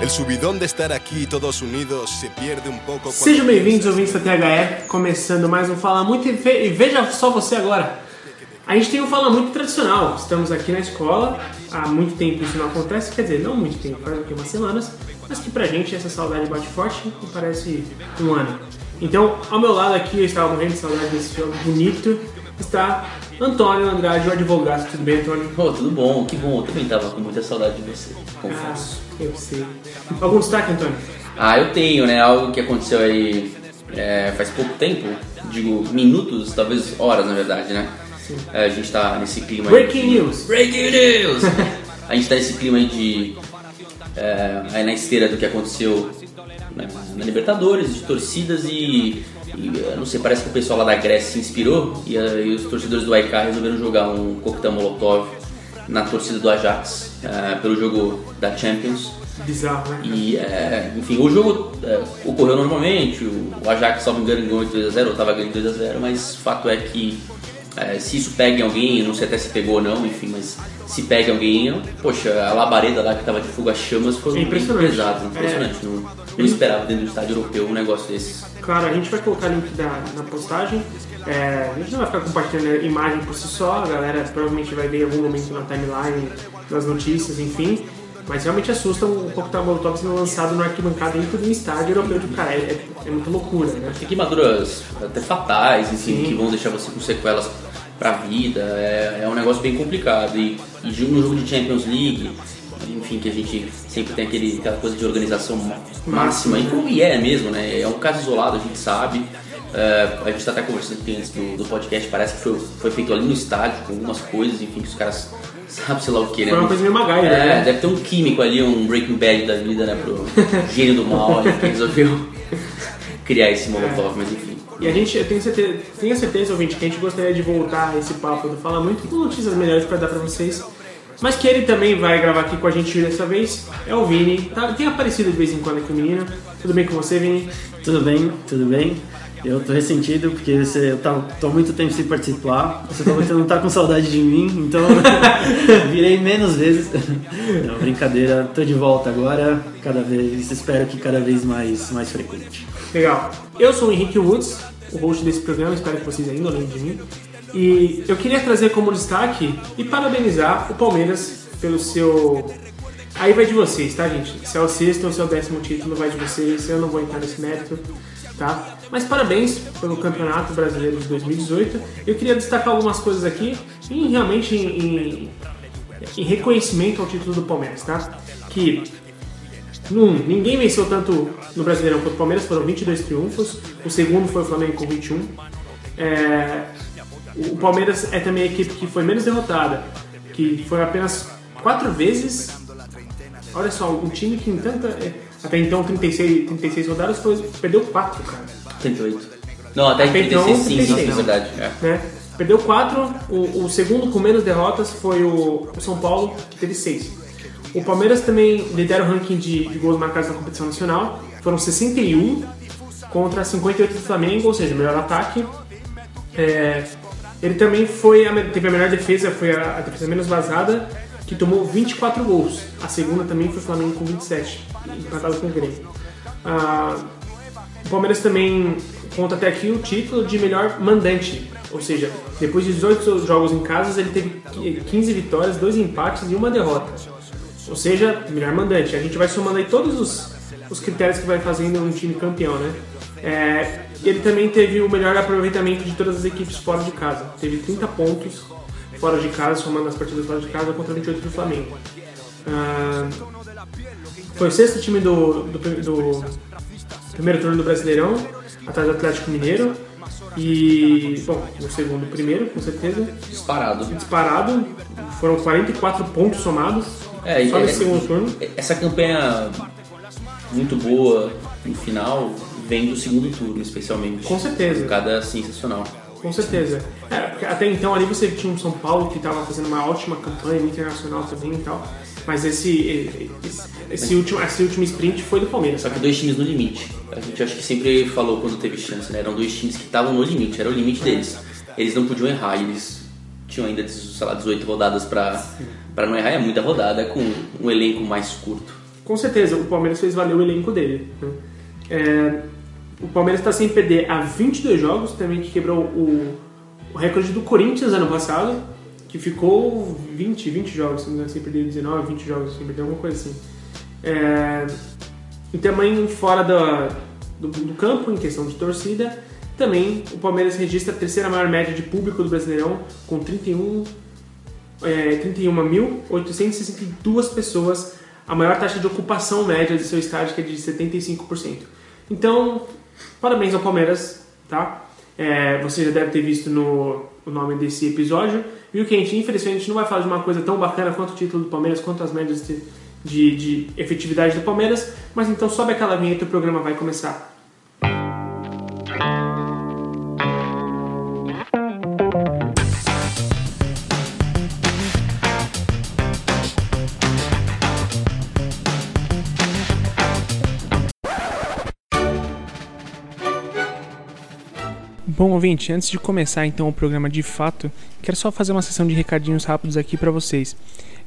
El subidón de estar aquí todos unidos se pierde un poco cuando... Sejam bem-vindos, ouvintes da THE, começando mais um Fala Muito e, ve- e veja só você agora. A gente tem um Fala Muito tradicional, estamos aqui na escola, há muito tempo isso não acontece, quer dizer, não muito tempo, faz aqui umas semanas, mas que pra gente essa saudade bate forte e parece um ano. Então, ao meu lado aqui, eu estava morrendo de saudade desse jogo bonito, está Antônio Andrade, o advogado. Tudo bem, Antônio? Pô, tudo bom, que bom. Eu também tava com muita saudade de você, Ah, confesso. Eu sei. Algum destaque, Antônio? Ah, eu tenho, né? Algo que aconteceu aí é, faz pouco tempo, digo minutos, talvez horas na verdade, né? É, a gente tá nesse clima aí Breaking de- news. Breaking news! a gente tá nesse clima aí de. é, aí na esteira do que aconteceu né, na Libertadores, de torcidas e. e, eu não sei, parece que o pessoal lá da Grécia se inspirou e, aí os torcedores do AIK resolveram jogar um coquetel molotov na torcida do Ajax é, pelo jogo da Champions. Bizarro, né? E, é, enfim, o jogo é, ocorreu normalmente, o, o Ajax, salvo engano, ganhou 2x0, ou estava ganhando 2x0, mas o fato é que é, se isso pega em alguém, não sei até se pegou ou não, enfim, mas se pega em alguém, poxa, a labareda lá que estava de fogo às chamas foram É impressionante. pesadas, impressionante. Não, não esperava dentro do estádio europeu um negócio desses. Claro, a gente vai colocar link da, na postagem. É, a gente não vai ficar compartilhando a imagem por si só, a galera provavelmente vai ver em algum momento na timeline, nas notícias, enfim. Mas realmente assusta um coquetel molotov sendo lançado no arquibancada dentro de um estádio europeu de cara. É, é, muita loucura, né? Tem queimaduras até fatais, enfim, Sim. que vão deixar você com sequelas pra vida. É, é um negócio bem complicado. E, e no jogo de Champions League, enfim, que a gente sempre tem aquele, aquela coisa de organização ma- máxima, e como é mesmo, né? É um caso isolado, a gente sabe. É, a gente tá até conversando aqui antes do, do podcast, parece que foi, foi feito ali no estádio, com algumas coisas, enfim, que os caras sabem sei lá o que, né? Foi uma coisa meio MacGyver, É, né? deve ter um químico ali, um Breaking Bad da vida, né? Pro gênio do mal ali, que resolveu criar esse molotov, mas enfim. E a gente, eu tenho certeza, tenho certeza, ouvinte, que a gente gostaria de voltar a esse papo do Fala Muito com notícias melhores para dar para vocês. Mas que ele também vai gravar aqui com a gente dessa vez é o Vini. Tá, tem aparecido de vez em quando aqui o menino. Tudo bem com você, Vini? Tudo bem, tudo bem. Eu tô ressentido porque você eu tá, tô muito tempo sem participar. Você falou que você não tá com saudade de mim, então virei menos vezes. Não, brincadeira, tô de volta agora, cada vez, espero que cada vez mais, mais frequente. Legal. Eu sou o Henrique Woods, o host desse programa, espero que vocês ainda lembrem de mim. E eu queria trazer como destaque e parabenizar o Palmeiras pelo seu. Aí vai de vocês, tá, gente? Se é o sexto ou se é o décimo título, vai de vocês. Eu não vou entrar nesse mérito, tá? Mas parabéns pelo Campeonato Brasileiro de 2018. Eu queria destacar algumas coisas aqui, em, realmente em, em- reconhecimento ao título do Palmeiras, tá? Que num, ninguém venceu tanto no Brasileirão quanto o Palmeiras, foram 22 triunfos. O segundo foi o Flamengo com 21. É, o Palmeiras é também a equipe que foi menos derrotada, que foi apenas quatro vezes. Olha só, um time que em tanta. é, Até então, 36, 36 rodadas, foi, perdeu 4, cara. 38. Não, até Até então, 36 sim, sim, 36. é verdade. É. Né? Perdeu 4, o, o segundo com menos derrotas foi o, o São Paulo, que teve 6. O Palmeiras também lidera o ranking de, de gols marcados na competição nacional, foram 61 contra 58 do Flamengo, ou seja, melhor ataque. É, ele também foi a, teve a melhor defesa, foi a, a defesa menos vazada, que tomou 24 gols. A segunda também foi o Flamengo com 27, empatado com o Grêmio. Ah, o Palmeiras também conta até aqui o título de melhor mandante. Ou seja, depois de 18 jogos em casa, ele teve 15 vitórias, 2 empates e uma derrota. Ou seja, melhor mandante. A gente vai somando aí todos os, os critérios que vai fazendo um time campeão, né? É, ele também teve o melhor aproveitamento de todas as equipes fora de casa. Teve 30 pontos fora de casa, somando as partidas fora de casa contra 28 do Flamengo. Ah, foi o sexto time do, do, do primeiro turno do Brasileirão, atrás do Atlético Mineiro. E, bom, no segundo, primeiro, com certeza. Disparado. Disparado, foram 44 pontos somados. É, só é- nesse segundo turno. Essa campanha muito boa no final vem do segundo turno, especialmente. Com certeza. Cada sensacional. Com certeza. É, porque até então ali você tinha um São Paulo que estava fazendo uma ótima campanha internacional também e tal. Mas esse, esse, esse último, esse último sprint foi do Palmeiras. Só que dois times no limite. A gente acho que sempre falou quando teve chance, né? Eram dois times que estavam no limite, era o limite deles. Eles não podiam errar, eles tinham ainda, sei lá, 18 rodadas pra não errar. É muita rodada com um elenco mais curto. com certeza o Palmeiras fez valer o elenco dele. né? É, o Palmeiras está sem perder há 22 jogos, também que quebrou o, o recorde do Corinthians ano passado, que ficou 20, 20 jogos, se não me engano, sem perder 19, 20 jogos sem perder alguma coisa assim. É, e também fora do, do campo, em questão de torcida, também o Palmeiras registra a terceira maior média de público do Brasileirão, com 31 é, 31.862 pessoas, a maior taxa de ocupação média do seu estádio, que é de 75%. Então, parabéns ao Palmeiras, tá? É, você já deve ter visto no o nome desse episódio. Viu que a gente, infelizmente, não vai falar de uma coisa tão bacana quanto o título do Palmeiras, quanto as médias de, de, de efetividade do Palmeiras, mas então sobe aquela vinheta e o programa vai começar. Bom, ouvinte, antes de começar então o programa de fato, quero só fazer uma sessão de recadinhos rápidos aqui para vocês.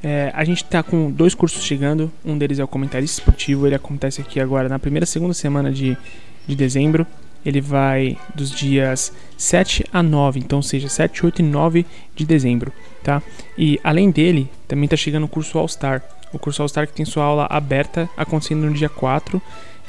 É, a gente tá com dois cursos chegando, um deles é o comentarista esportivo, ele acontece aqui agora na primeira segunda semana de, de dezembro. Ele vai dos dias 7 a 9, então seja 7, 8 e 9 de dezembro, tá? E além dele, também tá chegando o curso All Star. O curso All Star que tem sua aula aberta acontecendo no dia 4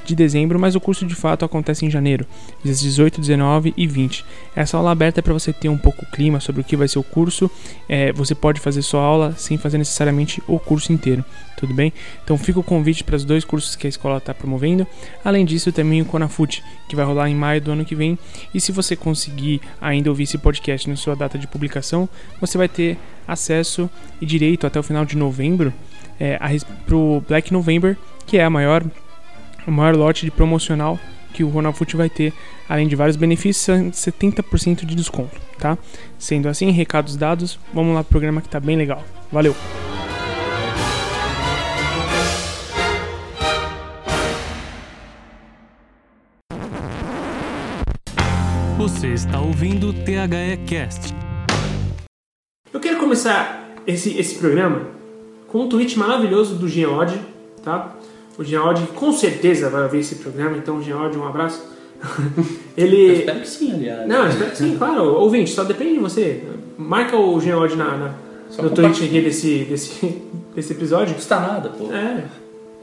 de dezembro, mas o curso de fato acontece em janeiro, dias 18, 19 e 20. Essa aula aberta é para você ter um pouco o clima sobre o que vai ser o curso. É, você pode fazer sua aula sem fazer necessariamente o curso inteiro, tudo bem? Então fica o convite para os dois cursos que a escola está promovendo. Além disso, também o Conafut, que vai rolar em maio do ano que vem. E se você conseguir ainda ouvir esse podcast na sua data de publicação, você vai ter acesso e direito até o final de novembro é, para o Black November, que é a maior o maior lote de promocional que o Ronalfoot vai ter, além de vários benefícios, 70% de desconto, tá? Sendo assim, recados dados, vamos lá pro programa que tá bem legal. Valeu! Você está ouvindo o THE Cast. Eu quero começar esse, esse programa com um tweet maravilhoso do Geode, tá? O Geode com certeza vai ver esse programa, então Geode, um abraço. Eu Ele. espero que sim, aliás. Não, eu espero que sim, claro. Ouvinte, só depende de você. Marca o Geode na, na, Só no tweet aqui desse, desse, desse episódio. Não custa nada, pô. É.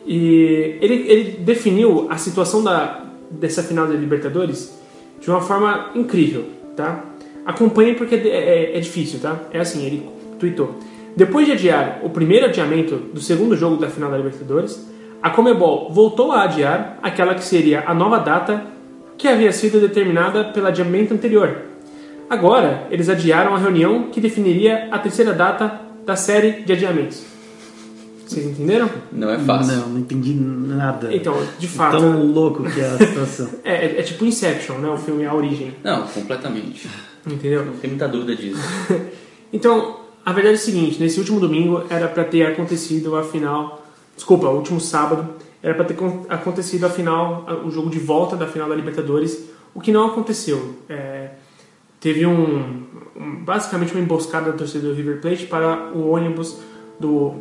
E ele, ele definiu a situação da, dessa final da Libertadores de uma forma incrível, tá? Acompanhe porque é, é- é difícil, tá? É assim, ele tweetou. Depois de adiar o primeiro adiamento do segundo jogo da final da Libertadores, a Comebol voltou a adiar aquela que seria a nova data que havia sido determinada pelo adiamento anterior. Agora, eles adiaram a reunião que definiria a terceira data da série de adiamentos. Vocês entenderam? Não é fácil. Não, não entendi nada. Então, de fato, Tão louco que é a situação. é, é- é tipo Inception, né? O filme A Origem, Não, completamente. entendeu? Não tem muita dúvida disso. Então, a verdade é o seguinte: nesse último domingo era para ter acontecido a final. Desculpa, o último sábado era para ter con- acontecido a final, o jogo de volta da final da Libertadores, o que não aconteceu. É, teve um, um- basicamente uma emboscada da torcida do River Plate para o ônibus do,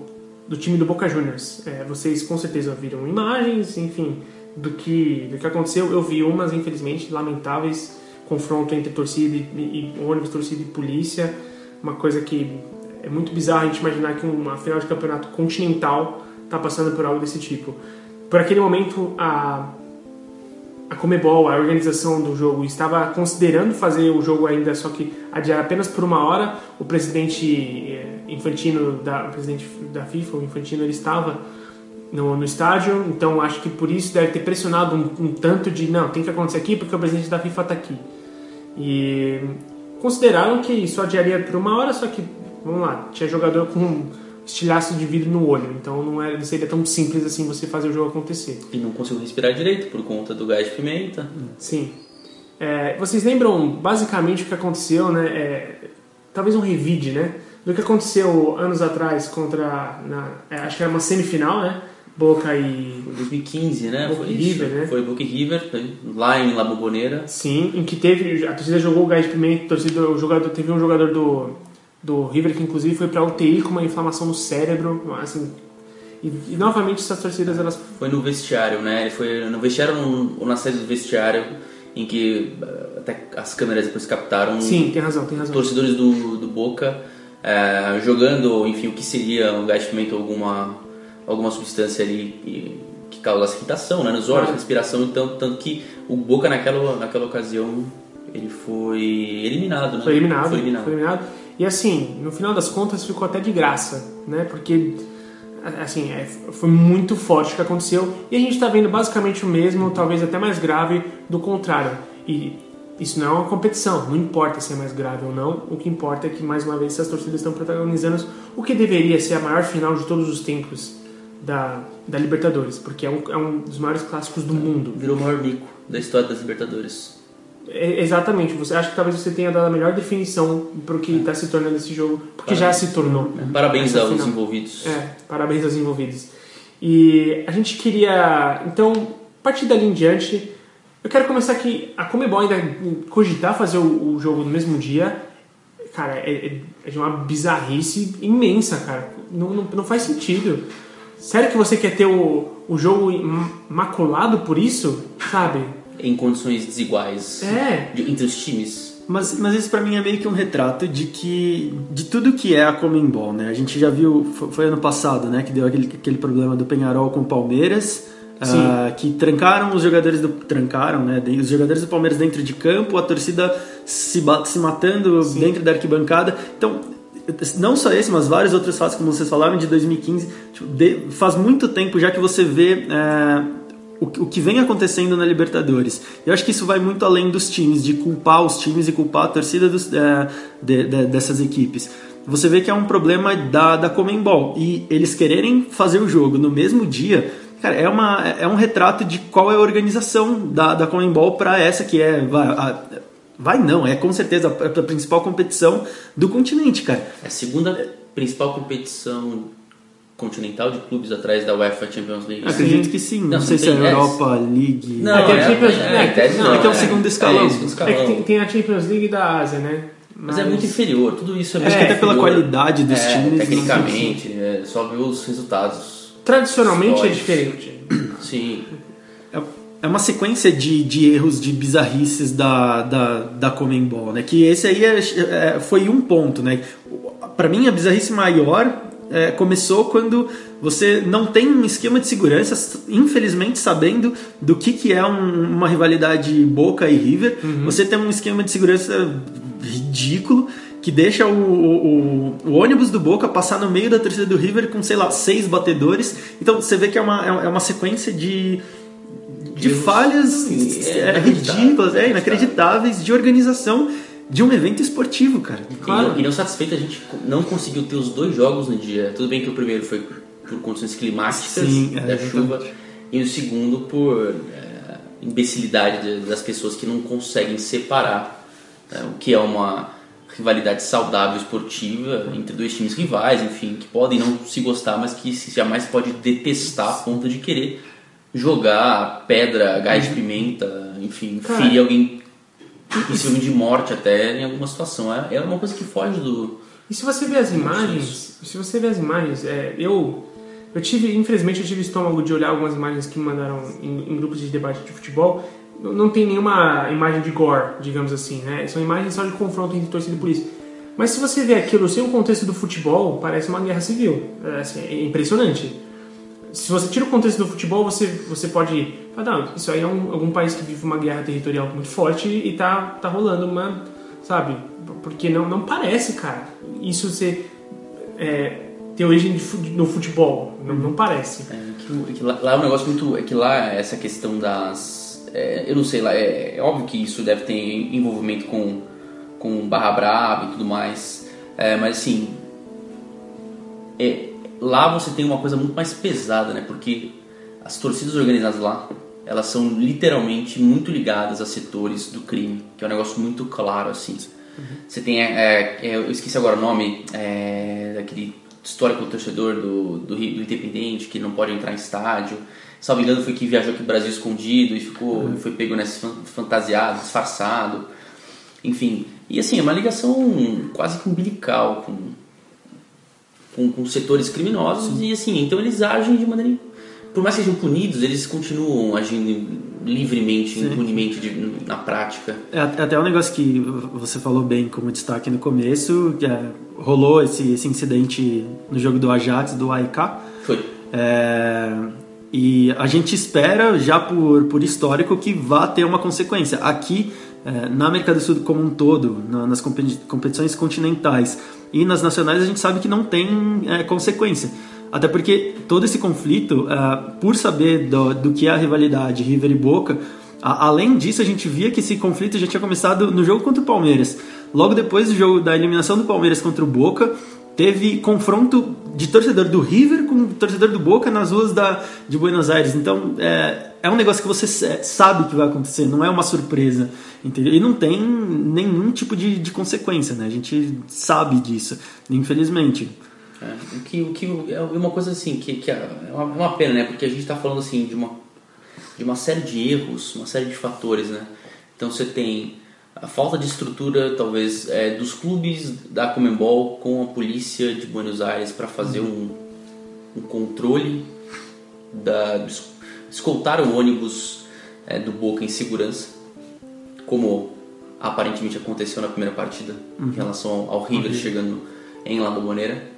do time do Boca Juniors. É, vocês com certeza viram imagens, enfim, do que, do que aconteceu. Eu vi umas, infelizmente, lamentáveis confronto entre torcida e, e ônibus, torcida e polícia. Uma coisa que é muito bizarro a gente imaginar que uma final de campeonato continental está passando por algo desse tipo. Por aquele momento, a, a Comebol, a organização do jogo, estava considerando fazer o jogo ainda, só que adiar apenas por uma hora. O presidente eh, Infantino, da, presidente da FIFA, o Infantino, ele estava no, no estádio, então acho que por isso deve ter pressionado um, um tanto de não, tem que acontecer aqui porque o presidente da FIFA está aqui. E consideraram que só adiaria por uma hora, só que, vamos lá, tinha jogador com estilhaço de vidro no olho, então não, era, não seria tão simples assim você fazer o jogo acontecer. E não consigo respirar direito por conta do gás de pimenta. Sim. É, vocês lembram basicamente o que aconteceu, né? É, talvez um revide, né? Do que aconteceu anos atrás contra. Na, é, acho que era uma semifinal, né? Boca e. Foi 2015, né? Boca Foi e isso. River, né? Foi Boca e River, lá em La Bombonera. Sim, em que teve. A torcida jogou o gás de pimenta, torcida, o jogador, teve um jogador do, do River que inclusive foi pra UTI com uma inflamação no cérebro. Assim, E, e novamente essas torcidas elas Foi no vestiário, né? Ele foi no vestiário ou na saída do vestiário, em que eh, até as câmeras depois captaram Sim, tem razão, tem razão. torcedores do, do Boca eh, jogando, enfim, o que seria um gás de pimenta ou alguma, alguma substância ali que, que causasse irritação né, nos olhos, Ah. respiração, então, tanto que o Boca naquela, naquela ocasião ele foi eliminado, né? Foi eliminado, Foi eliminado. foi eliminado. E assim, no final das contas ficou até de graça, né? Porque assim, é, foi muito forte o que aconteceu e a gente tá vendo basicamente o mesmo, talvez até mais grave do contrário. E isso não é uma competição, não importa se é mais grave ou não, o que importa é que mais uma vez essas torcidas estão protagonizando o que deveria ser a maior final de todos os tempos da, da Libertadores, porque é um, é um dos maiores clássicos do mundo. Virou o maior mico da história das Libertadores. É, exatamente, você acha que talvez você tenha dado a melhor definição pro que está se tornando esse jogo, porque já se tornou. Parabéns Essa aos final. envolvidos. É, parabéns aos envolvidos. E a gente queria, então, a partir dali em diante, eu quero começar aqui, a Comebol ainda cogitar fazer o, o jogo no mesmo dia, cara, é, é de uma bizarrice imensa, cara. Não, não, não faz sentido. Sério que você quer ter o, o jogo maculado por isso? Sabe? Em condições desiguais É. de- entre os times. Mas, mas isso pra mim é meio que um retrato de que de tudo que é a Comembol, né? A gente já viu, fo- foi ano passado, né, que deu aquele, aquele problema do Penharol com o Palmeiras, Sim. ah, que trancaram os jogadores do trancaram, né, os jogadores do Palmeiras dentro de campo, a torcida se, se matando dentro da arquibancada. Então, não só esse, mas vários outros fatos, como vocês falaram, de 2015. Tipo, de- faz muito tempo já que você vê é, o, que- vem acontecendo na Libertadores. Eu acho que isso vai muito além dos times, de culpar os times e culpar a torcida dos, é, de- de- dessas equipes. Você vê que é um problema da, da Comembol. E eles quererem fazer o jogo no mesmo dia. Cara, é, uma, é um retrato de qual é a organização da, da Comembol para essa que é. Vai, a- vai não, é com certeza a, a principal competição do continente, cara. É a segunda principal competição continental de clubes atrás da UEFA Champions League. Acredito que sim. Não, Não, sei se é é, Europa League. Não, É que a é, Champions- é, é, tese não, é que é o segundo escalão. É, o segundo É escalão. que tem, tem a Champions League da Ásia, né? Mas é muito inferior, tudo isso é muito Acho que até pela qualidade dos É, times, sei Tecnicamente, é, só ver os resultados. Tradicionalmente é Históricos. diferente. Sim. É- É uma sequência de, de erros, de bizarrices da, da, da Comembol, né? Que esse aí é- é- foi um ponto, né? Para mim, a bizarrice maior é, começou quando você não tem um esquema de segurança, infelizmente sabendo do que, que é um- uma rivalidade Boca e River. Você tem um esquema de segurança ridículo que deixa o, o, o ônibus do Boca passar no meio da torcida do River com, sei lá, seis batedores. Então você vê que é uma, é uma sequência de, de falhas É, é, inacreditável, ridículas, é, inacreditáveis de organização de um evento esportivo, cara. E, não, e não satisfeito, a gente não conseguiu ter os dois jogos no dia. Tudo bem que o primeiro foi por condições climáticas Sim, é, da exatamente. chuva, e o segundo por é, imbecilidade de- das pessoas que não conseguem separar né, o que é uma rivalidade saudável esportiva entre dois times rivais, enfim, que podem não se gostar, mas que se jamais pode detestar a ponto de querer jogar pedra, gás de pimenta, enfim, ferir alguém possível de morte até em alguma situação. É, é uma coisa que foge do. E se você ver as imagens, se você ver as imagens, é, eu eu tive, infelizmente, eu tive estômago de olhar algumas imagens que me mandaram em, em grupos de debate de futebol. Não- Não tem nenhuma imagem de gore, digamos assim, né? São imagens só de confronto entre torcida e polícia. Mas se você vê aquilo sem o contexto do futebol, parece uma guerra civil. É, assim, é impressionante. Se você tira o contexto do futebol, você, você pode falar, não, isso aí é um, algum país que vive uma guerra territorial muito forte e tá, tá rolando uma, sabe? Porque não, não parece, cara, isso ser, é, ter origem de no futebol. Não, não parece. É, que, que lá, lá é um negócio muito. É que lá essa questão das. é, eu não sei, lá é, é óbvio que isso deve ter envolvimento com, com Barra Brava e tudo mais. É, mas assim. é, lá você tem uma coisa muito mais pesada, né? Porque as torcidas organizadas lá, elas são literalmente muito ligadas a setores do crime, que é um negócio muito claro, assim. Você tem, é, é, eu esqueci agora o nome, é, daquele histórico torcedor do, do, do Independente, que não pode entrar em estádio. Salvo engano, foi que viajou aqui no Brasil escondido e ficou, foi pego nesse fan- fantasiado, disfarçado. Enfim, e assim, é uma ligação quase que umbilical com, com, com setores criminosos e assim, então eles agem de maneira. Por mais que sejam punidos, eles continuam agindo livremente, impunemente de- na prática. É at- até um negócio que você falou bem como destaque no começo, que é, rolou esse, esse incidente no jogo do Ajax, do AEK. Foi. É, e a gente espera, já por, por histórico, que vá ter uma consequência. Aqui, é, na América do Sul como um todo, na- nas competi- competições continentais e nas nacionais, a gente sabe que não tem é, consequência. Até porque todo esse conflito, é, por saber do, do que é a rivalidade River e Boca, a- além disso, a gente via que esse conflito já tinha começado no jogo contra o Palmeiras. Logo depois do jogo da eliminação do Palmeiras contra o Boca, teve confronto de torcedor do River com torcedor do Boca nas ruas da, de Buenos Aires. Então é, é um negócio que você sa- sabe que vai acontecer, não é uma surpresa. Entendeu? E não tem nenhum tipo de, de consequência, né? A gente sabe disso, infelizmente. É, o que, o que é uma coisa assim que, que é uma, é uma pena, né? Porque a gente está falando assim de uma, de uma série de erros, uma série de fatores, né? Então você tem a falta de estrutura, talvez, é, dos clubes da Comembol com a polícia de Buenos Aires para fazer um, um controle da escoltar o ônibus é, do Boca em segurança, como aparentemente aconteceu na primeira partida em relação ao, ao River chegando em La Bombonera.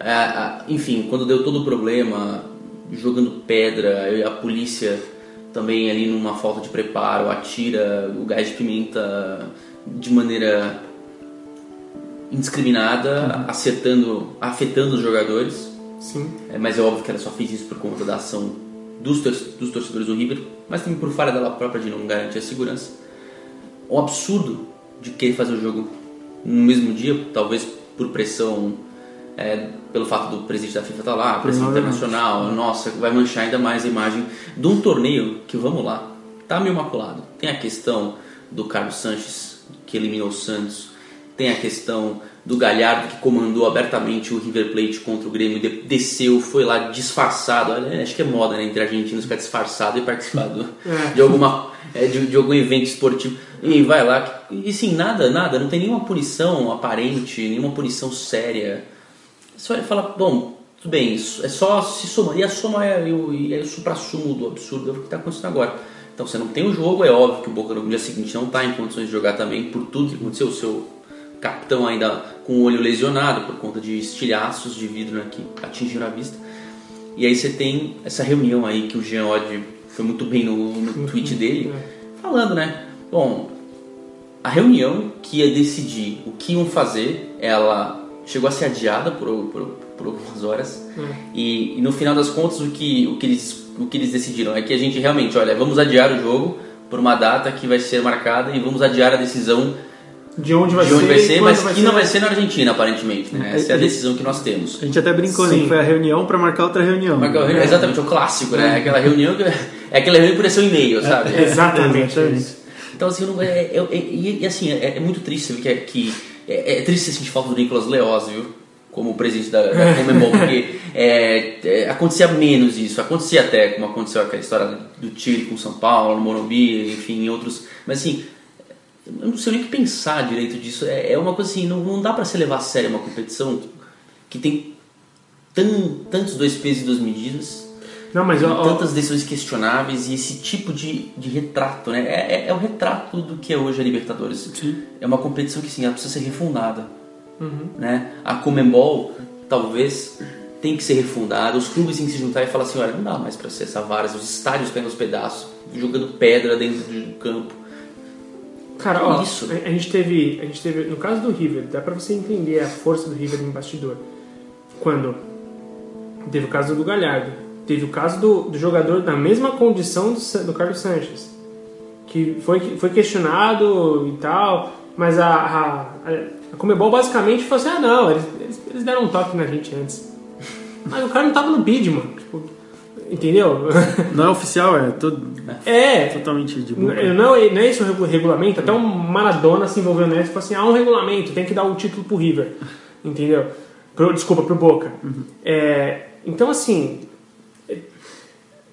É, enfim, quando deu todo o problema, jogando pedra, a polícia também ali numa falta de preparo, atira o gás de pimenta de maneira indiscriminada, acertando, afetando os jogadores. Sim. É, mas é óbvio que ela só fez isso por conta da ação dos, tor- dos torcedores do River, mas também por falha dela própria de não garantir a segurança. O absurdo de querer fazer o jogo no mesmo dia, talvez por pressão, é, pelo fato do presidente da FIFA estar lá, pressão Provavelmente. internacional, nossa, vai manchar ainda mais a imagem de um torneio que, vamos lá, tá meio maculado. Tem a questão do Carlos Sanches, que eliminou o Santos, tem a questão do Galhardo que comandou abertamente o River Plate contra o Grêmio, de- desceu, foi lá disfarçado. Olha, acho que é moda né, entre argentinos ficar disfarçado e participar do- É. de, alguma, é, de, de algum evento esportivo. E vai lá, e sim, nada, nada, não tem nenhuma punição aparente, nenhuma punição séria. Só ele fala, bom, tudo bem, isso é só se somar. E a soma é, o- e é o supra-sumo do absurdo, é o que está acontecendo agora. Então você não tem o jogo, é óbvio que o Boca no dia seguinte não está em condições de jogar também, por tudo que aconteceu. O seu capitão ainda com o olho lesionado por conta de estilhaços de vidro né, que atingiram a vista. E aí você tem essa reunião aí que o Jean Odd foi muito bem no, no tweet dele, falando, né? Bom, a reunião que ia decidir o que iam fazer, ela chegou a ser adiada por, por, por algumas horas. E, e no final das contas, o que, o, que eles, o que eles decidiram é que a gente realmente, olha, vamos adiar o jogo por uma data que vai ser marcada e vamos adiar a decisão De onde vai de onde ser, vai ser, mas que não vai ser na Argentina, aparentemente. Né? Essa é a É, decisão que nós temos. A gente até brincou, né? Sim. Foi a reunião para marcar outra reunião. Marcar reunião- Exatamente, é o clássico, né? Aquela reunião que é aquela reunião ser um e-mail, sabe? Exatamente. Exatamente. Então, assim, não- é, é- é- e, assim, é, é muito triste ver que, é, que é, é triste sentir falta do Nicolas Leoz, viu? Como presidente da, da Comembol, porque é, é, acontecia menos isso. Acontecia até, como aconteceu aquela história do Chile com São Paulo, no Morumbi, enfim, em outros. Mas assim, eu não sei nem o que pensar direito disso. É, é uma coisa assim, não, não dá pra se levar a sério uma competição que tem tan, tantos dois pesos e duas medidas. Não, mas ó, tantas decisões questionáveis e esse tipo de, de retrato, né? É, é, é o retrato do que é hoje a Libertadores. É uma competição que sim, ela precisa ser refundada. Né? A Comembol talvez tem que ser refundada, os clubes têm que se juntar e falar assim, olha, não dá mais para ser essa várzea, os estádios caindo aos pedaços, jogando pedra dentro do campo. Cara, ó, isso? A, a gente teve, a gente teve, no caso do River, dá pra você entender a força do River em bastidor. Quando teve o caso do Galhardo, teve o caso do, do jogador na mesma condição do, do Carlos Sanches, que foi, foi questionado e tal, mas a, a, a Comebol basicamente falou assim, ah não, eles, eles, deram um toque na gente antes. Mas o cara não tava no bid, mano. Tipo, entendeu? Não é oficial, é todo, é, totalmente de boca. Não, não é esse o regu- regulamento, até um Maradona se envolveu nessa e falou assim, há um regulamento, tem que dar o título pro River, entendeu? Pro, desculpa, pro Boca. É, então, assim, é,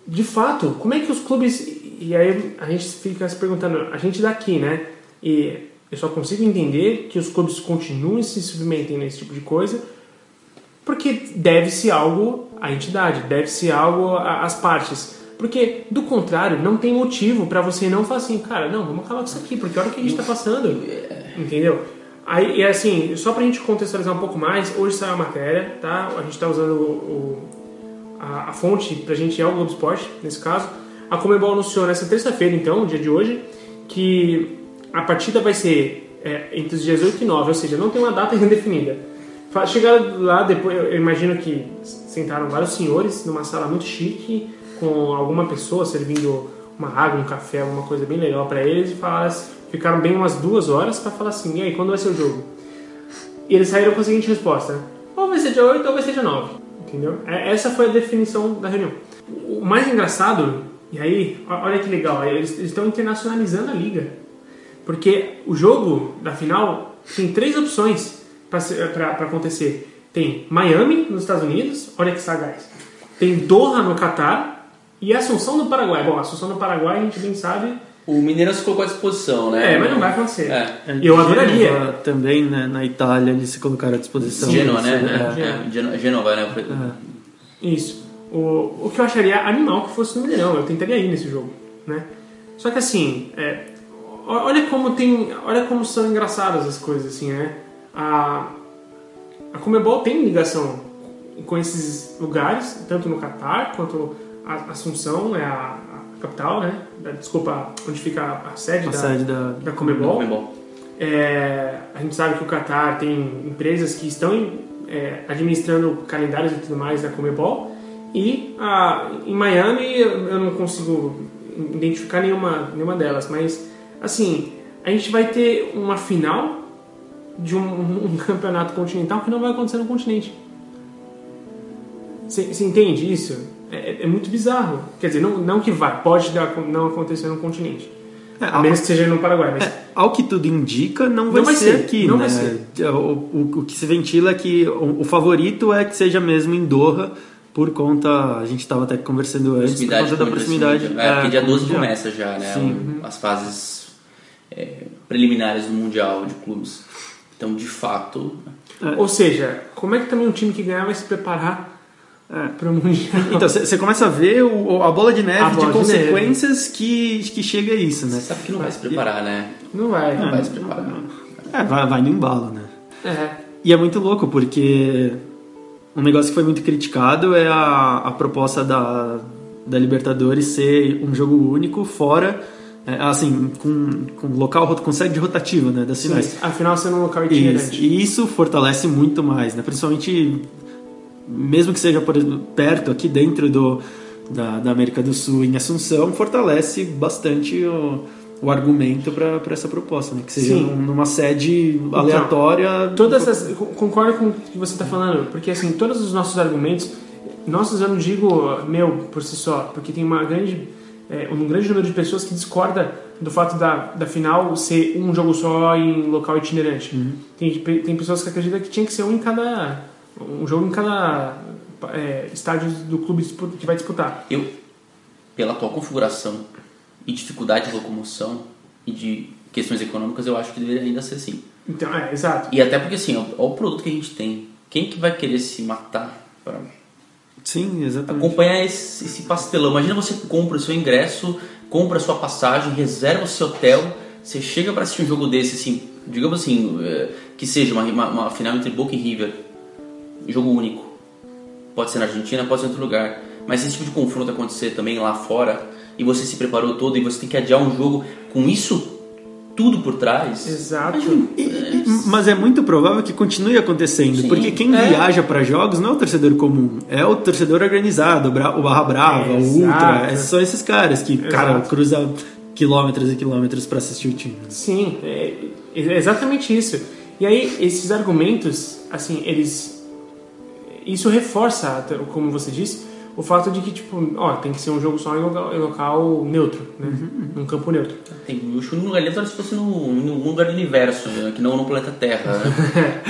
de fato, como é que os clubes... E aí a gente fica se perguntando, a gente daqui, né? E eu só consigo entender que os clubes continuem se submetendo a esse tipo de coisa Porque deve-se algo à entidade, deve-se algo às partes. Porque, do contrário, não tem motivo pra você não falar assim, cara, não, vamos acabar com isso aqui, porque olha o que a gente tá passando. Entendeu? Aí, e assim, só pra gente contextualizar um pouco mais, hoje saiu a matéria, tá? A gente tá usando o, o- a, a fonte pra gente é o Globo Esporte, nesse caso. A Comebol anunciou nessa terça-feira, então, dia de hoje, que a partida vai ser é, entre os dias 8 e 9, ou seja, não tem uma data ainda definida. Chegaram lá depois, eu imagino que sentaram vários senhores numa sala muito chique, com alguma pessoa servindo uma água, um café, alguma coisa bem legal pra eles, e falaram, ficaram bem umas duas horas pra falar assim, e aí, quando vai ser o jogo? E eles saíram com a seguinte resposta: ou vai ser dia 8 ou vai ser dia 9. Entendeu? É- Essa foi a definição da reunião. O mais engraçado, e aí, olha que legal, eles estão internacionalizando a liga. Porque o jogo da final tem três opções para acontecer. Tem Miami, nos Estados Unidos, olha que sagaz. Tem Doha, no Catar, e Assunção, no Paraguai. Bom, Assunção, no Paraguai, a gente bem sabe. O Mineiro se colocou à disposição, né? É, mas não vai acontecer. É. Eu adoraria. Também, né, na Itália, eles se colocaram à disposição. Genoa, né? É. É, é, Geno- Genova, né? Isso. O, o que eu acharia animal que fosse no Mineirão. Eu tentaria ir nesse jogo, né? Só que assim, é, olha como tem, olha como são engraçadas as coisas assim, né? A a Comebol tem ligação com esses lugares, tanto no Catar quanto a Assunção é a, a capital, né? Da- Desculpa, onde fica a sede, A da, sede da. da Comebol. Comebol. É, a gente sabe que o Qatar tem empresas que estão é, administrando calendários e tudo mais da Comebol. E a, em Miami eu não consigo identificar nenhuma, nenhuma delas, mas assim, a gente vai ter uma final de um, um campeonato continental que não vai acontecer no continente. Você entende isso? É, é muito bizarro. Quer dizer, não, não que vai, pode dar, não acontecer no continente. É, A menos que seja no Paraguai, mas Ao que tudo indica, não vai, Não vai ser, ser, aqui, não né? vai ser. O, o, o que se ventila é que o, o favorito é que seja mesmo em Doha, por conta. A gente estava até conversando antes, por conta da proximidade. Mundial. É, porque dia com o 12 Mundial. começa já, né? Sim. o- As fases é, preliminares do Mundial de clubes. Então, de fato, Ou seja, como é que também um time que ganhar vai se preparar para o Mundial? Então, você começa a ver o- a bola de neve A de bola de consequências que, que chega a isso, né? você sabe que não vai se preparar, né? Não vai. Não vai se preparar. É, vai, vai no embalo, né? É. E é muito louco, porque um negócio que foi muito criticado é a, a proposta da, da Libertadores ser um jogo único, fora, é, assim, com, com local, com sede rotativa, né, das finais. Sim, afinal, sendo um local Isso, itinerante. e isso fortalece muito mais, né? Principalmente, mesmo que seja por perto, aqui dentro do, da, da América do Sul, em Assunção, fortalece bastante o, o argumento para essa proposta, né? Que seja Sim. num- numa sede aleatória. Todas essas, co- concordo com o que você está falando, porque assim, todos os nossos argumentos, nossos eu não digo meu por si só, porque tem uma grande, é, um grande número de pessoas que discorda do fato da, da final ser um jogo só em local itinerante. Tem, tem pessoas que acreditam que tinha que ser um em cada, um jogo em cada é, estádio do clube que vai disputar. Eu, pela atual configuração e dificuldade de locomoção e de questões econômicas, eu acho que deveria ainda ser assim. Então, é, exato. E até porque, assim, olha o produto que a gente tem. Quem que vai querer se matar para Sim, exatamente. acompanhar esse, esse pastelão? Imagina você compra o seu ingresso, compra a sua passagem, reserva o seu hotel, você chega para assistir um jogo desse, assim, digamos assim, eh, que seja uma, uma, uma final entre Boca e River, jogo único. Pode ser na Argentina, pode ser em outro lugar. Mas se esse tipo de confronto acontecer também lá fora, e você se preparou todo, e você tem que adiar um jogo com isso tudo por trás, Exato. Mas é muito provável que continue acontecendo, Sim. porque quem É. viaja para jogos não é o torcedor comum, é o torcedor organizado, o, o Barra Brava, o Exato. Ultra, é- são esses caras que, cara, Exato. cruza quilômetros e quilômetros para assistir o time. Sim, é, é exatamente isso. E aí, esses argumentos, assim, eles. Isso reforça, como você disse, o fato de que, tipo, ó, tem que ser um jogo só em local, em local neutro, né? Num campo neutro. tem, acho que no lugar neutro se fosse no, no lugar do universo, né, que não no planeta Terra. né?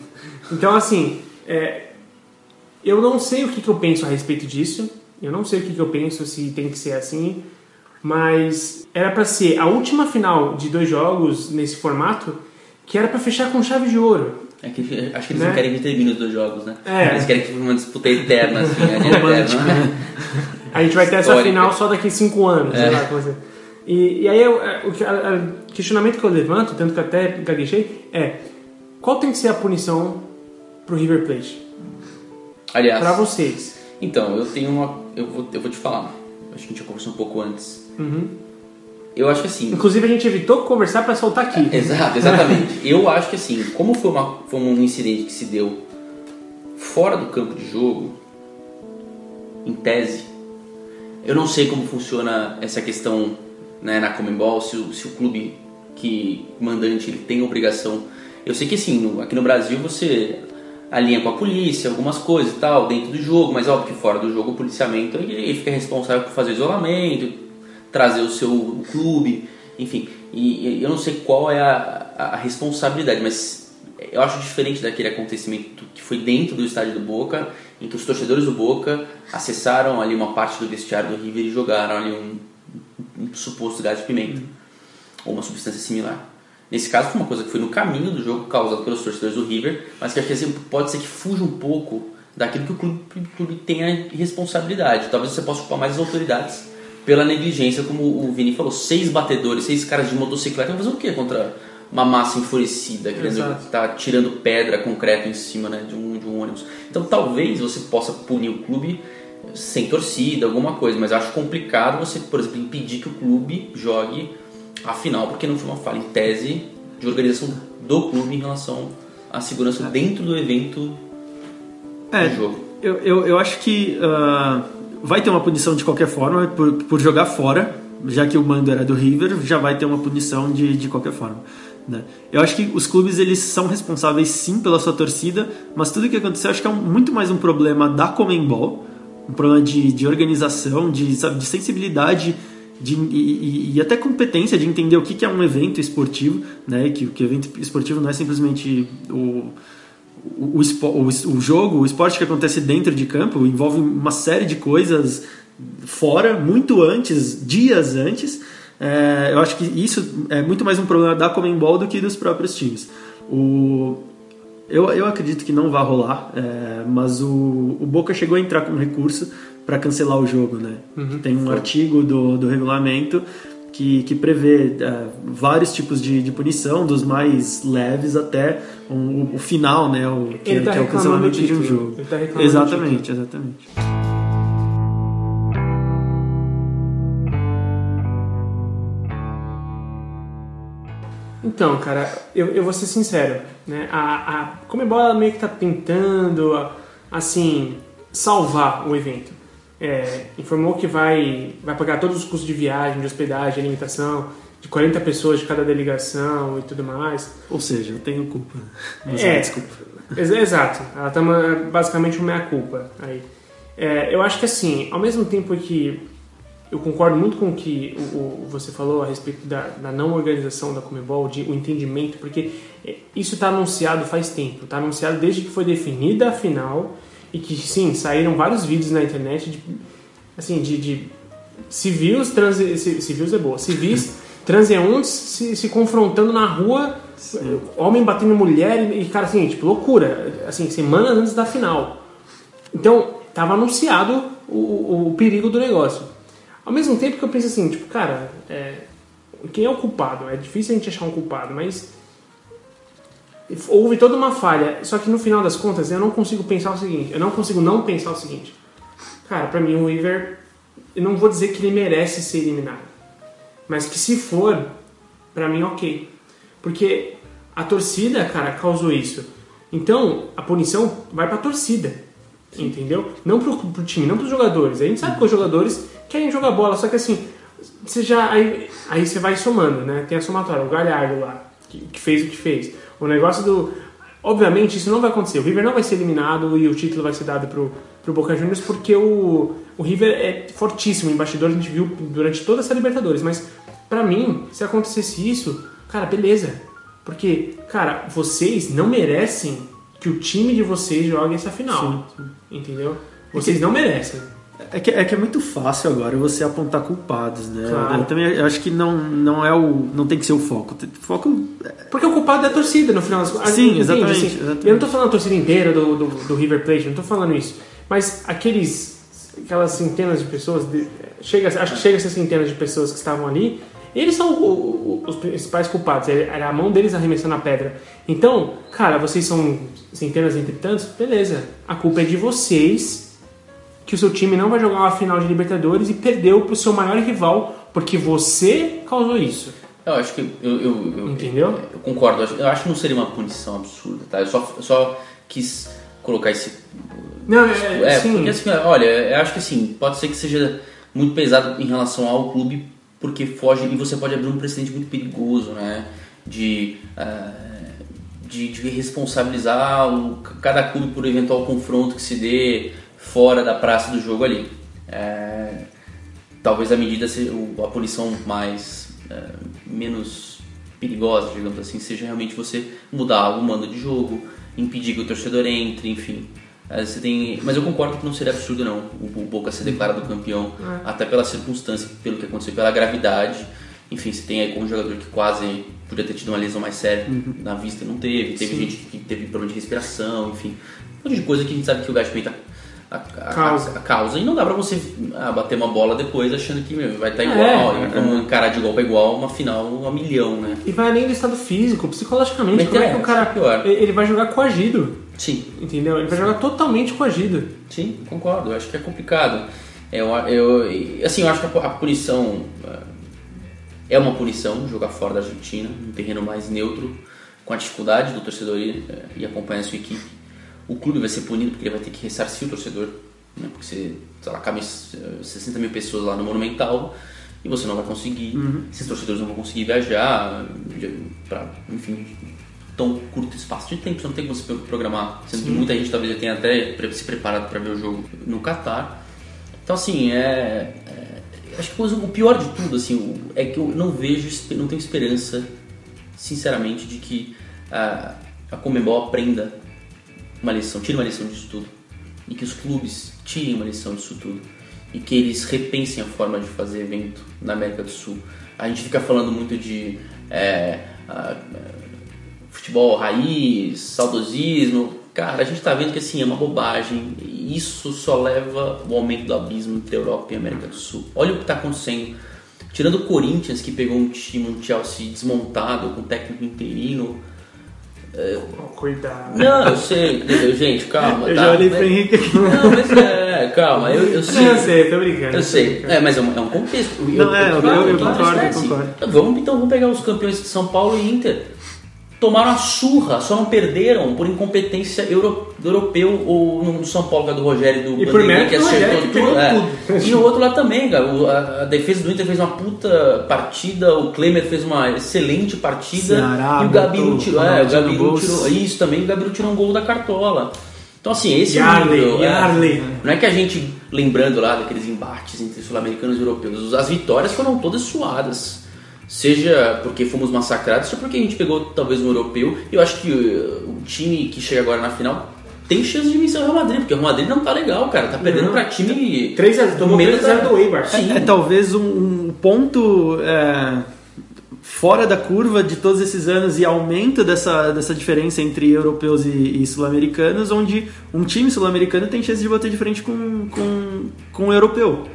Então, assim, é, eu não sei o que, que eu penso a respeito disso. Eu não sei o que, que eu penso se tem que ser assim. Mas era pra ser a última final de dois jogos nesse formato que era pra fechar com chave de ouro. É que, acho que eles Né? não querem que termine os dois jogos, né? É. Eles querem que fique uma disputa eterna, assim, a eterna. né? A gente vai ter essa final só daqui cinco anos, sei É. lá, como assim. E, e aí eu- é, o questionamento que eu levanto, tanto que até gaguejei, é qual tem que ser a punição pro River Plate? Aliás, Pra vocês. então, eu tenho uma. Eu vou, eu vou te falar. Acho que a gente já conversou um pouco antes. Uhum. Eu acho que assim. Inclusive a gente evitou conversar pra soltar aqui. Exato, exatamente. Eu acho que assim, como foi, uma, foi um incidente que se deu fora do campo de jogo, em tese, eu não sei como funciona essa questão né, na Comembol, se o, se o clube que mandante ele tem obrigação. Eu sei que assim, no- aqui no Brasil você alinha com a polícia, algumas coisas e tal, dentro do jogo, mas óbvio que fora do jogo o policiamento ele, ele fica responsável por fazer isolamento, trazer o seu clube, enfim. E, e eu não sei qual é a, a responsabilidade, mas eu acho diferente daquele acontecimento que foi dentro do estádio do Boca, em que os torcedores do Boca acessaram ali uma parte do vestiário do River e jogaram ali um, um suposto gás de pimenta ou uma substância similar. Nesse caso foi uma coisa que foi no caminho do jogo causado pelos torcedores do River, mas que acho que assim, pode ser que fuja um pouco daquilo que o clube, o clube tem a responsabilidade. Talvez você possa culpar mais as autoridades pela negligência, como o Vini falou, seis batedores, seis caras de motocicleta, vão fazer o quê contra uma massa enfurecida, querendo Exato. tá tirando pedra, concreto em cima né, de, um, de um ônibus. Então talvez você possa punir o clube sem torcida, alguma coisa, mas acho complicado você, por exemplo, impedir que o clube jogue a final, porque não foi uma falha em tese de organização do clube em relação à segurança dentro do evento É, do jogo. eu, eu, eu acho que ah, vai ter uma punição de qualquer forma por, por jogar fora, já que o mando era do River, já vai ter uma punição de, de qualquer forma. né? Eu acho que os clubes eles são responsáveis sim pela sua torcida, mas tudo que aconteceu acho que é um- muito mais um problema da Comembol, um problema de, de organização, de, sabe, de sensibilidade de, e, e- até competência de entender o que, que é um evento esportivo, né? que o evento esportivo não é simplesmente o, o, o, o, jogo, o esporte que acontece dentro de campo envolve uma série de coisas fora, muito antes, dias antes. É, eu acho que isso é muito mais um problema da Comembol do que dos próprios times. O, eu, eu acredito que não vai rolar, é, mas o, o Boca chegou a entrar com recurso para cancelar o jogo. Né? Tem um artigo do, do regulamento que, que prevê é, vários tipos de, de punição, dos mais leves até o, o final, né? o, que, Ele tá que é o cancelamento de um jogo. Tá exatamente, exatamente. Então, cara, eu, eu vou ser sincero, né? A, a Comebol meio que tá tentando, assim, salvar o evento. É, informou que vai, vai pagar todos os custos de viagem, de hospedagem, alimentação, de 40 pessoas de cada delegação e tudo mais. Ou seja, eu tenho culpa. Mas, É. Desculpa. Ex- Exato, ela tá uma- basicamente uma meia-culpa aí. É, eu acho que assim, ao mesmo tempo que eu concordo muito com o que o, o- você falou a respeito da, da não organização da Comebol, de, o entendimento, porque é, isso está anunciado faz tempo, está anunciado desde que foi definida a final e que sim, saíram vários vídeos na internet de, assim, de, de civis, transe, civis é boa, civis transeuntes se, se confrontando na rua, homem batendo mulher e, cara, assim, tipo, loucura, assim, semanas antes da final. Então, tava anunciado o, o, o perigo do negócio. Ao mesmo tempo que eu penso assim, tipo, cara, é, quem é o culpado? É difícil a gente achar um culpado, mas houve toda uma falha. Só que no final das contas, eu não consigo pensar o seguinte, eu não consigo não pensar o seguinte. Cara, pra mim o River, eu não vou dizer que ele merece ser eliminado, mas que se for, pra mim ok. Porque a torcida, cara, causou isso. Então, a punição vai pra torcida. Entendeu? Não pro, pro time, não pros jogadores. A gente sabe que os jogadores querem jogar bola, só que assim, você já. Aí, aí você vai somando, né? Tem a somatória, o Galhardo lá, que, que fez o que fez. O negócio do. Obviamente, isso não vai acontecer. O River não vai ser eliminado e o título vai ser dado pro, pro Boca Juniors porque o, o River é fortíssimo. O embaixador a gente viu durante toda essa Libertadores. Mas, pra mim, se acontecesse isso, cara, beleza. Porque, cara, vocês não merecem que o time de vocês jogue essa final. Entendeu? Vocês não merecem. É que, é que é muito fácil agora você apontar culpados, né? Claro. Eu também acho que não, não é o. não tem que ser o foco. O foco Porque o culpado é a torcida, no final das contas. Sim, exatamente, Assim, exatamente. Eu não tô falando a torcida inteira do, do, do River Plate, não tô falando isso. Mas aqueles. aquelas centenas de pessoas. de- chega, acho que chega a ser centenas de pessoas que estavam ali. Eles são o- o- os principais culpados. Era a mão deles arremessando a pedra. Então, cara, vocês são centenas entre tantos, beleza. A culpa é de vocês que o seu time não vai jogar uma final de Libertadores e perdeu pro seu maior rival porque você causou isso. Eu acho que. Eu, eu, eu- Entendeu? Eu concordo. Eu acho- Eu acho que não seria uma punição absurda, tá? Eu só, só quis colocar esse. Não, é, É, sim. porque assim, olha, eu acho que assim, pode ser que seja muito pesado em relação ao clube, porque foge e você pode abrir um precedente muito perigoso, né? De. ah, de, de responsabilizar o- cada clube por eventual confronto que se dê fora da praça do jogo ali. É, talvez a medida a punição mais é, menos perigosa, digamos assim, seja realmente você mudar o mando de jogo, impedir que o torcedor entre, enfim. É, você tem, mas eu concordo que não seria absurdo não o, Boca ser declarado campeão, até pela circunstância, pelo que aconteceu, pela gravidade. Enfim, você tem aí com um jogador que quase podia ter tido uma lesão mais séria na vista, não teve. Teve gente que teve problema de respiração, enfim. Um monte de coisa que a gente sabe que o Gato Peita a, a, Causa. a causa. E não dá pra você ah, bater uma bola depois achando que meu, vai estar igual. É, e vamos encarar de igual pra igual uma final a milhão, né? E vai além do estado físico, psicologicamente. Mas Como é é, que o cara. é pior. Ele vai jogar coagido, Sim, entendeu? Ele vai jogar totalmente coagido. sim, concordo. Eu acho que é complicado. Eu, eu, e, assim, eu acho que a pu- a punição é uma punição jogar fora da Argentina, um terreno mais neutro, com a dificuldade do torcedor ir, ir acompanhar a sua equipe. O clube vai ser punido porque ele vai ter que ressarcir o torcedor, né? porque você, sei lá, cabe eh, 60 mil pessoas lá no Monumental e você não vai conseguir, esses torcedores não vão conseguir viajar para, enfim, tão curto espaço de tempo, você não tem como se programar, sendo que muita gente talvez já tenha até se preparado para ver o jogo no Catar. Então, assim, é, é- acho que o pior de tudo, assim, é que eu não vejo, não tenho esperança, sinceramente, de que a, a Comembol aprenda uma lição, tire uma lição disso tudo. E que os clubes tirem uma lição disso tudo. E que eles repensem a forma de fazer evento na América do Sul. A gente fica falando muito de é, a- futebol raiz, saudosismo. Cara, a gente tá vendo que assim é uma bobagem. E isso só leva o aumento do abismo entre a Europa e a América do Sul. Olha o que tá acontecendo. Tirando o Corinthians, que pegou um time, um Chelsea desmontado, com técnico interino. Cuidado. Não, eu sei, entendeu? gente, calma. Eu tá? já olhei Mas- pro Henrique aqui. Não, mas é, calma, eu, eu sei. Eu sei, tô brincando. Eu sei, é, mas é um, é um contexto. Não, é, eu- eu- eu concordo, eu concordo. Vamos, então vamos pegar os campeões de São Paulo e Inter. Tomaram a surra, só não perderam por incompetência euro, europeu ou no, São Paulo, que é do Rogério e do E por mérito do Rogério, que pegou é. tudo. E no outro lado também, cara. o- a, a defesa do Inter fez uma puta partida, o Klemer fez uma excelente partida. Ceará, e o Gabiru tirou. É, o Gabiru tirou. Isso também, o Gabiru tirou um gol da cartola. Então, assim, esse é o Yarley, é. Yarley. Não é que a gente, lembrando lá daqueles embates entre sul-americanos e europeus, as vitórias foram todas suadas. Seja porque fomos massacrados, seja porque a gente pegou talvez um europeu. E eu acho que uh, o time que chega agora na final tem chance de vencer o Real Madrid, porque o Real Madrid não tá legal, cara. Tá perdendo Não. pra time. 3 a 0, tomou menos 3 a 0 da- do Eibar. Sim. É talvez um, um ponto é, fora da curva de todos esses anos e aumento dessa, dessa diferença entre europeus e, e sul-americanos, onde um time sul-americano tem chance de bater de frente com, com, com um europeu.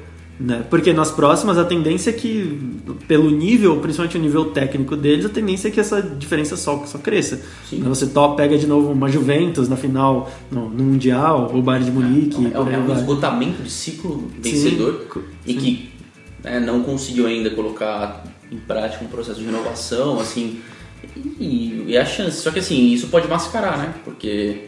Né? Porque nas próximas a tendência é que, pelo nível, principalmente o nível técnico deles, a tendência é que essa diferença só, só cresça. Sim. Você top, pega de novo uma Juventus na final, no, no Mundial, o Bayern de Munique. É, por aí um esgotamento de ciclo vencedor Sim. e que né, não conseguiu ainda colocar em prática um processo de renovação, assim, e, e a chance. Só que assim, isso pode mascarar, né? Porque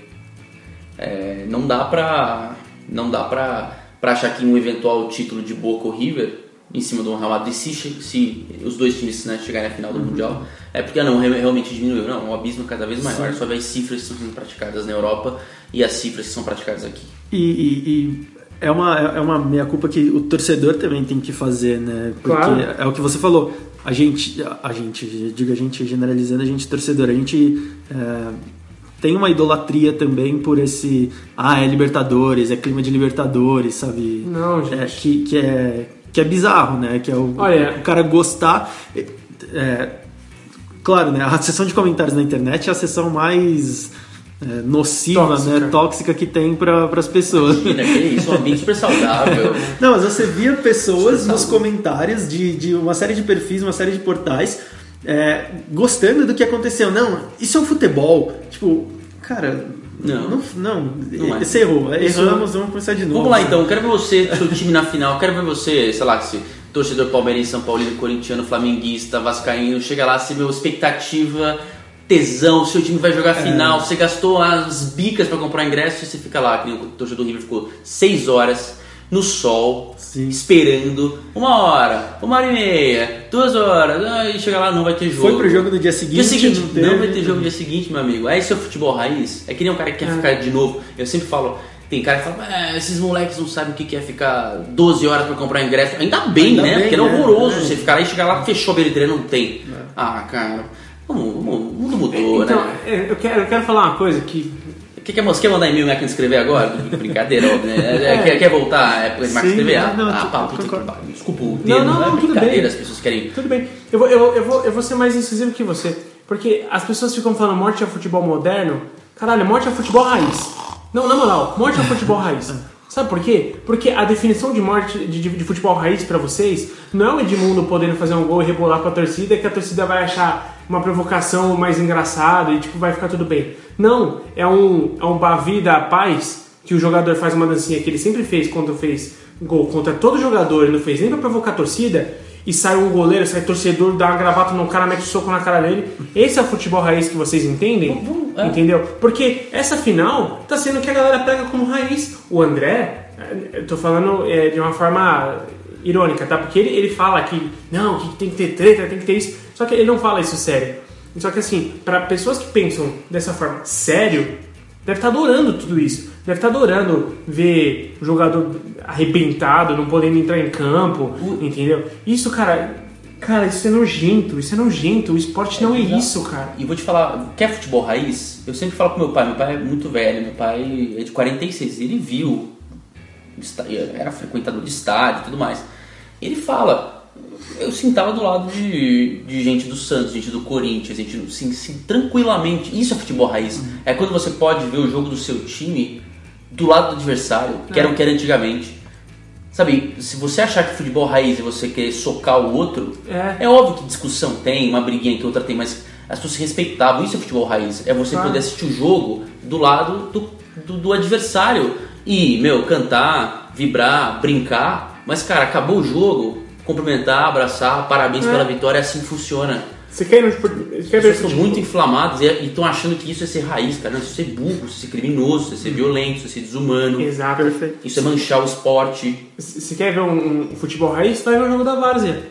é, não dá pra. Não dá pra, pra achar que um eventual título de Boca ou River em cima do Real Madrid, se, se os dois times né, chegarem à final do Mundial, é porque ah, não, re- realmente diminuiu. Não, o abismo é cada vez maior, só vê as cifras que estão sendo praticadas na Europa e as cifras que são praticadas aqui. E, e- e é uma, é uma meia culpa que o torcedor também tem que fazer, né? Porque Claro. é o que você falou. A gente, a gente, digo a gente generalizando, a gente torcedor, a gente é, tem uma idolatria também por esse. Ah, é Libertadores, é clima de Libertadores, sabe? Não, É, gente. que, que, é, que é bizarro, né? Que é o, Olha- o cara gostar. é, claro, né? A sessão de comentários na internet é a sessão mais é, nociva, Tóxica. né? Tóxica que tem para as pessoas. Imagina, que isso, um ambiente super saudável. Não, mas você via pessoas nos comentários de, de uma série de perfis, uma série de portais, é, gostando do que aconteceu. Não, isso é o futebol. Tipo, cara, Não. não, não, Não é. você errou. Erramos, vamos começar de novo. Vamos lá então, quero ver você, seu time na final, quero ver você, sei lá, se torcedor palmeirense, São Paulino, corintiano, flamenguista, vascaíno, chega lá, se meu expectativa, tesão, seu time vai jogar a É. final, você gastou as bicas pra comprar ingresso e você fica lá, que nem o torcedor do River ficou seis horas no sol, Sim. esperando uma hora, uma hora e meia, duas horas, aí chega lá, não vai ter jogo. Foi pro jogo no dia seguinte, Dia seguinte, não não, teve. vai ter jogo no dia seguinte, meu amigo. Aí seu futebol raiz, é que nem um cara que quer ficar de novo. Eu sempre falo, tem cara que fala, "Ah, esses moleques não sabem o que é ficar 12 horas pra comprar ingresso. Ainda bem, Ainda né? bem, Porque né? horroroso É. você ficar lá e chegar lá, fechou a bilheteria, não tem. Ah, cara, o mundo mudou, Então, né? é, eu quero, eu quero falar uma coisa que. O que quer, quer mandar e-mail máquina de escrever agora? Brincadeira, óbvio, né? É, Quer, quer voltar à época de Sim, escrever? Ah, não, não, ah, pá, puta que pariu. Desculpa o Não, termo, não, é não, tudo brincadeira, bem. as pessoas querem... Tudo bem, eu vou, eu, eu, vou, eu vou ser mais incisivo que você. Porque as pessoas ficam falando morte ao futebol moderno. Caralho, morte ao futebol raiz. Não, na moral, morte ao futebol raiz. Sabe por quê? Porque a definição de morte de, de- de futebol raiz pra vocês não é o Edmundo podendo fazer um gol e rebolar com a torcida que a torcida vai achar uma provocação mais engraçada e tipo vai ficar tudo bem. Não, é um, é um Bavi da paz que o jogador faz uma dancinha que ele sempre fez quando fez gol contra todo jogador e não fez nem pra provocar a torcida e sai um goleiro, sai torcedor, dá uma gravata no cara, mete o soco na cara dele. Esse é o futebol raiz que vocês entendem? É. Entendeu? Porque essa final tá sendo que a galera pega como raiz. O André, eh, eu tô falando eh, de uma forma irônica, tá? Porque ele, ele fala que não, que tem que ter treta, tem que ter isso. Só que ele não fala isso sério. Só que assim, para pessoas que pensam dessa forma sério, deve estar adorando tudo isso. Deve estar adorando ver o jogador arrebentado, não podendo entrar em campo, entendeu? Isso, cara, cara, isso é nojento, isso é nojento. O esporte não é isso, cara. E vou te falar, quer futebol raiz? Eu sempre falo pro meu pai, meu pai é muito velho, meu pai é de 46, ele viu, era frequentador de estádio e tudo mais. Ele fala, eu sentava do lado de, de gente do Santos, gente do Corinthians, gente assim, assim, tranquilamente. Isso é futebol raiz. É quando você pode ver o jogo do seu time do lado do adversário, que era o que era antigamente. Sabe, se você achar que futebol raiz é você querer socar o outro, É. é óbvio que discussão tem, uma briguinha que outra tem, mas as pessoas se respeitavam. Isso é futebol raiz. É você Claro. poder assistir o jogo do lado do, do, do adversário. E, meu, cantar, vibrar, brincar. Mas, cara, acabou o jogo, cumprimentar, abraçar, parabéns É. pela vitória, assim funciona. Você quer, ir no, você quer ver estão futebol? muito inflamadas e estão achando que isso é ser raiz, cara. Não, isso é ser burro, isso é ser criminoso, isso é ser violento, isso é ser desumano. Exato. Perfeito. Isso é manchar o esporte. Se quer ver um, um futebol raiz, vai ver o jogo da Várzea.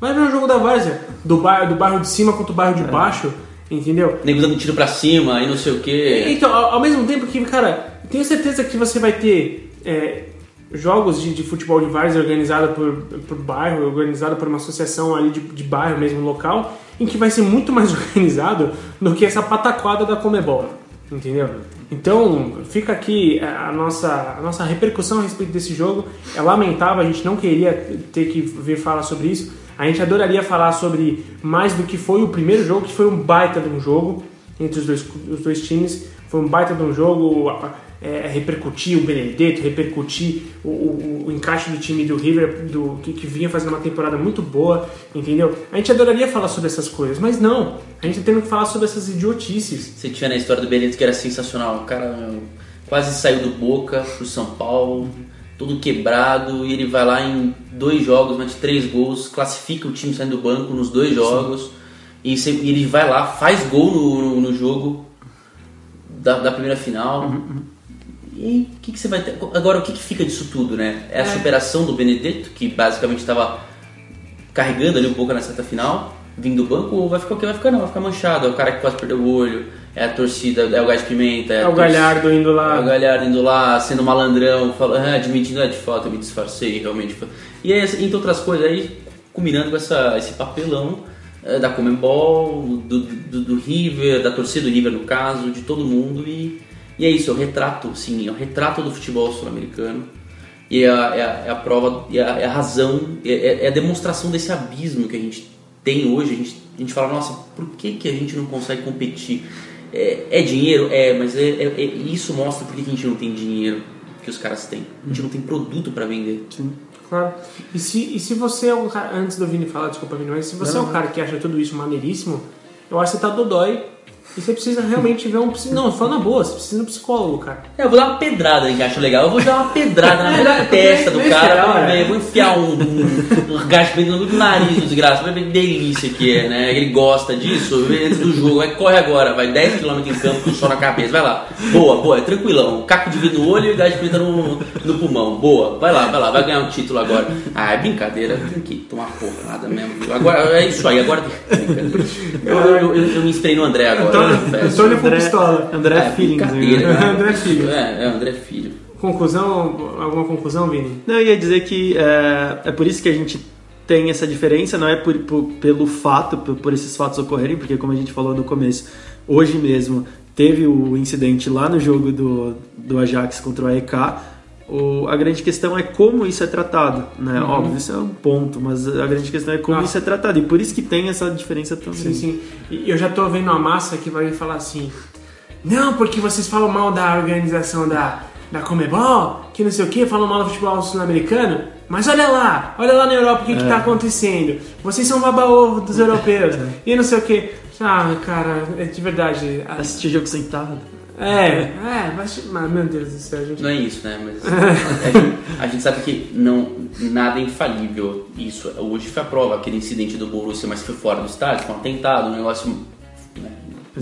Vai ver o jogo da Várzea. Do bairro, do bairro de cima contra o bairro de baixo, entendeu? Nego dando tiro pra cima e não sei o quê. Então, ao, ao mesmo tempo que, cara, tenho certeza que você vai ter é, jogos de, de futebol de várzea organizado por, por bairro, organizado por uma associação ali de, de bairro mesmo, local, em que vai ser muito mais organizado do que essa pataquada da Comebol, entendeu? Então, fica aqui a nossa, a nossa repercussão a respeito desse jogo. É lamentável, a gente não queria ter que vir falar sobre isso. A gente adoraria falar sobre mais do que foi o primeiro jogo, que foi um baita de um jogo entre os dois, os dois times. Foi um baita de um jogo, é, repercutir o Benedetto, repercutir o, o- o encaixe do time do River, do, que, que vinha fazendo uma temporada muito boa, entendeu? A gente adoraria falar sobre essas coisas, mas não. A gente tá tendo que falar sobre essas idiotices. Você tinha na história do Benedetto que era sensacional. O cara meu, quase saiu do Boca pro São Paulo, todo quebrado, e ele vai lá em dois jogos, mete três gols, classifica o time saindo do banco nos dois jogos, e, você- e ele vai lá, faz gol no, no- no jogo da, da primeira final. E o que, que você vai ter? Agora, o que, que fica disso tudo, né? É a superação do Benedetto, que basicamente estava carregando ali um pouco nessa reta final, vindo do banco, ou vai ficar o que vai ficar? Não, vai ficar manchado. É o cara que quase perdeu o olho, é a torcida, é o gás de pimenta, é, É o torcida- Galhardo indo é o lá. Galhardo indo lá, sendo malandrão, falando, ah, admitindo, é de fato, eu me disfarcei, realmente. E aí, entre outras coisas, aí, combinando com essa, esse papelão, é, da Comembol, do, do, do River, da torcida do River no caso, de todo mundo e, e é isso, é o retrato, sim, é o retrato do futebol sul-americano e é a, é a, é a prova, é a, é a razão, é, é a demonstração desse abismo que a gente tem hoje, a gente, a gente fala, nossa, por que, que a gente não consegue competir? É, é dinheiro? É, mas é, é- é- isso mostra por que a gente não tem dinheiro que os caras têm. A gente não tem produto para vender. Claro. E se, e se você é um cara. Antes do Vini falar, desculpa, Vini, mas se você é um cara que acha tudo isso maneiríssimo, eu acho que você tá dodói e você precisa realmente ver um Não, fala na boa, você precisa de um psicólogo, cara. É, eu vou dar uma pedrada em que acho legal. Eu vou dar uma pedrada na na testa do cara. pra ver. é. Eu vou enfiar um, um, um gasto no nariz do desgraça. Vai ver que delícia que é, né? Ele gosta disso. Antes do jogo, vai, corre agora. Vai 10km em campo com sol na cabeça. Vai lá. Boa, boa, é tranquilão. Caco de vidro no olho e gás de pinta no, no pulmão. Boa, vai lá, vai lá. Vai ganhar um título agora. Ah, é brincadeira. Tem que tomar porrada mesmo. Agora, é isso aí. Agora. Eu, eu, eu, eu me inspirei no André agora. Antônio- confesso. Antônio com pistola. André É, Feelings. brincadeira. né? André Filho. É, é, André Filho. Conclusão? Alguma conclusão, Vini? Não, eu ia dizer que é, é por isso que a gente tem essa diferença, não é por, por- pelo fato, por, por esses fatos ocorrerem, porque como a gente falou no começo, hoje mesmo teve o incidente lá no jogo do, do Ajax contra o AEK. O, a grande questão é como isso é tratado, né? Óbvio, isso é um ponto, mas a grande questão é como Nossa. isso é tratado. E por isso que tem essa diferença também. Sim, sim. E eu já tô vendo a massa que vai falar assim: Não, porque vocês falam mal da organização da, da Comebol, que não sei o que, falam mal do futebol sul-americano. Mas olha lá, olha lá na Europa o que, que tá acontecendo. Vocês são baba-ovo dos europeus. e não sei o que. Ah, cara, é de verdade. Assistir jogo sentado. É, é, mas, mas, meu Deus do céu, gente. Não é isso, né? Mas a, gente, a gente sabe que não, nada é infalível. Isso hoje foi a prova, aquele incidente do Borussia, mas foi fora do estádio, foi um atentado, um negócio. Né,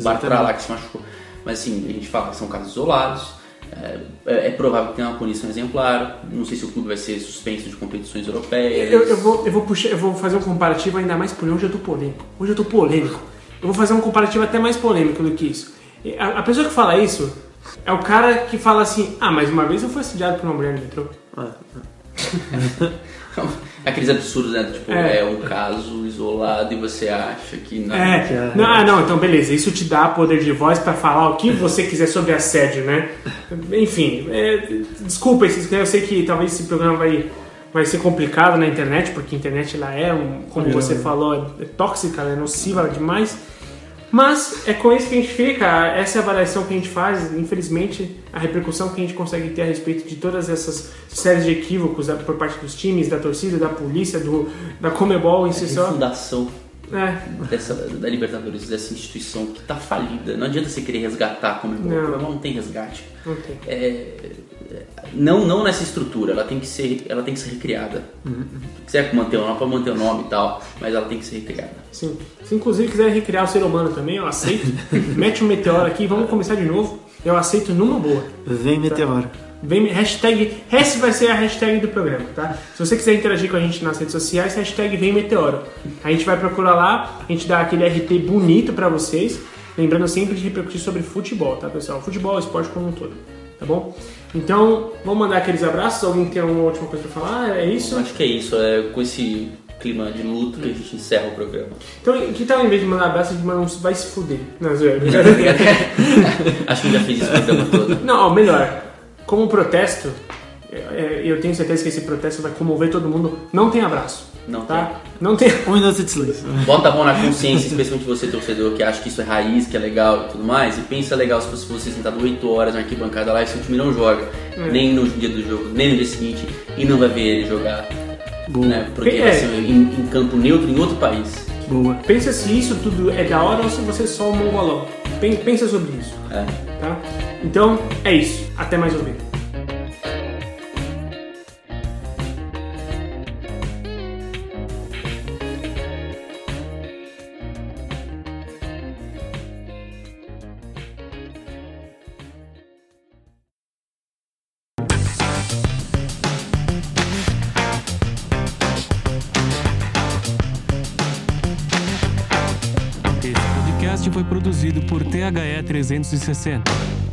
bar pra lá que se machucou. Mas assim, a gente fala que são casos isolados. É, é- é provável que tenha uma punição exemplar. Não sei se o clube vai ser suspenso de competições europeias. Eu, eu vou, eu, vou puxar, eu vou fazer um comparativo ainda mais por hoje eu tô polêmico. Hoje eu tô polêmico. Eu vou fazer um comparativo até mais polêmico do que isso. A, a pessoa que fala isso é o cara que fala assim: Ah, mas uma vez eu fui assediado por uma mulher no metrô. Aqueles absurdos, né? Tipo, É. é. um caso isolado e você acha que não. É, não, ah, não, então beleza, isso te dá poder de voz pra falar o que você quiser sobre assédio, né? Enfim, é, desculpa, esse- eu sei que talvez esse programa vai, vai ser complicado na internet, porque a internet ela é, um, como você falou, é, é tóxica, ela é nociva demais. Mas é com isso que a gente fica, essa é a avaliação que a gente faz, infelizmente, a repercussão que a gente consegue ter a respeito de todas essas séries de equívocos da- por parte dos times, da torcida, da polícia, do, da Comebol em si A só. refundação É, dessa, da Libertadores, dessa instituição que tá falida. Não adianta você querer resgatar a Comebol. Não. A Comebol não tem resgate. não tem. É, não, não nessa estrutura, ela tem que ser, ela tem que ser recriada. Se quiser manter o nome, pode manter o nome e tal, mas ela tem que ser recriada. Sim. Se inclusive quiser recriar o ser humano também, eu aceito. Mete um meteoro aqui, vamos começar de novo. Eu aceito numa boa. Vem meteoro. Vem, hashtag, essa vai ser a hashtag do programa, tá? Se você quiser interagir com a gente nas redes sociais, hashtag vem meteoro. A gente vai procurar lá, a gente dá aquele RT bonito pra vocês. Lembrando sempre de repercutir sobre futebol, tá, pessoal? Futebol, esporte como um todo, tá bom? Então, vamos mandar aqueles abraços. Alguém tem alguma última coisa pra falar? É isso? Acho que é isso, é com esse clima de luto que a gente encerra o programa. Então, que tal em vez de mandar abraço, a gente manda um vai se fuder? Não, zoeira. Acho que já fez isso o programa todo. Não, ó, melhor. Como protesto, eu tenho certeza que esse protesto vai comover todo mundo. Não tem abraço. Não tá? Não tem. Um minuto de silêncio. Bota a mão na consciência, especialmente você, torcedor, que acha que isso é raiz, que é legal e tudo mais. E pensa legal se fosse você sentado 8 horas na arquibancada lá e seu time não joga. É. Nem no dia do jogo, nem no dia seguinte. E não vai ver ele jogar. Boa. Né? Porque É. vai ser em, em campo neutro em outro país. Boa. Pensa se isso tudo é da hora ou se você é só um mongolão. Pen- Pensa sobre isso, É. tá? Então, é isso. Até mais ouvir. 360.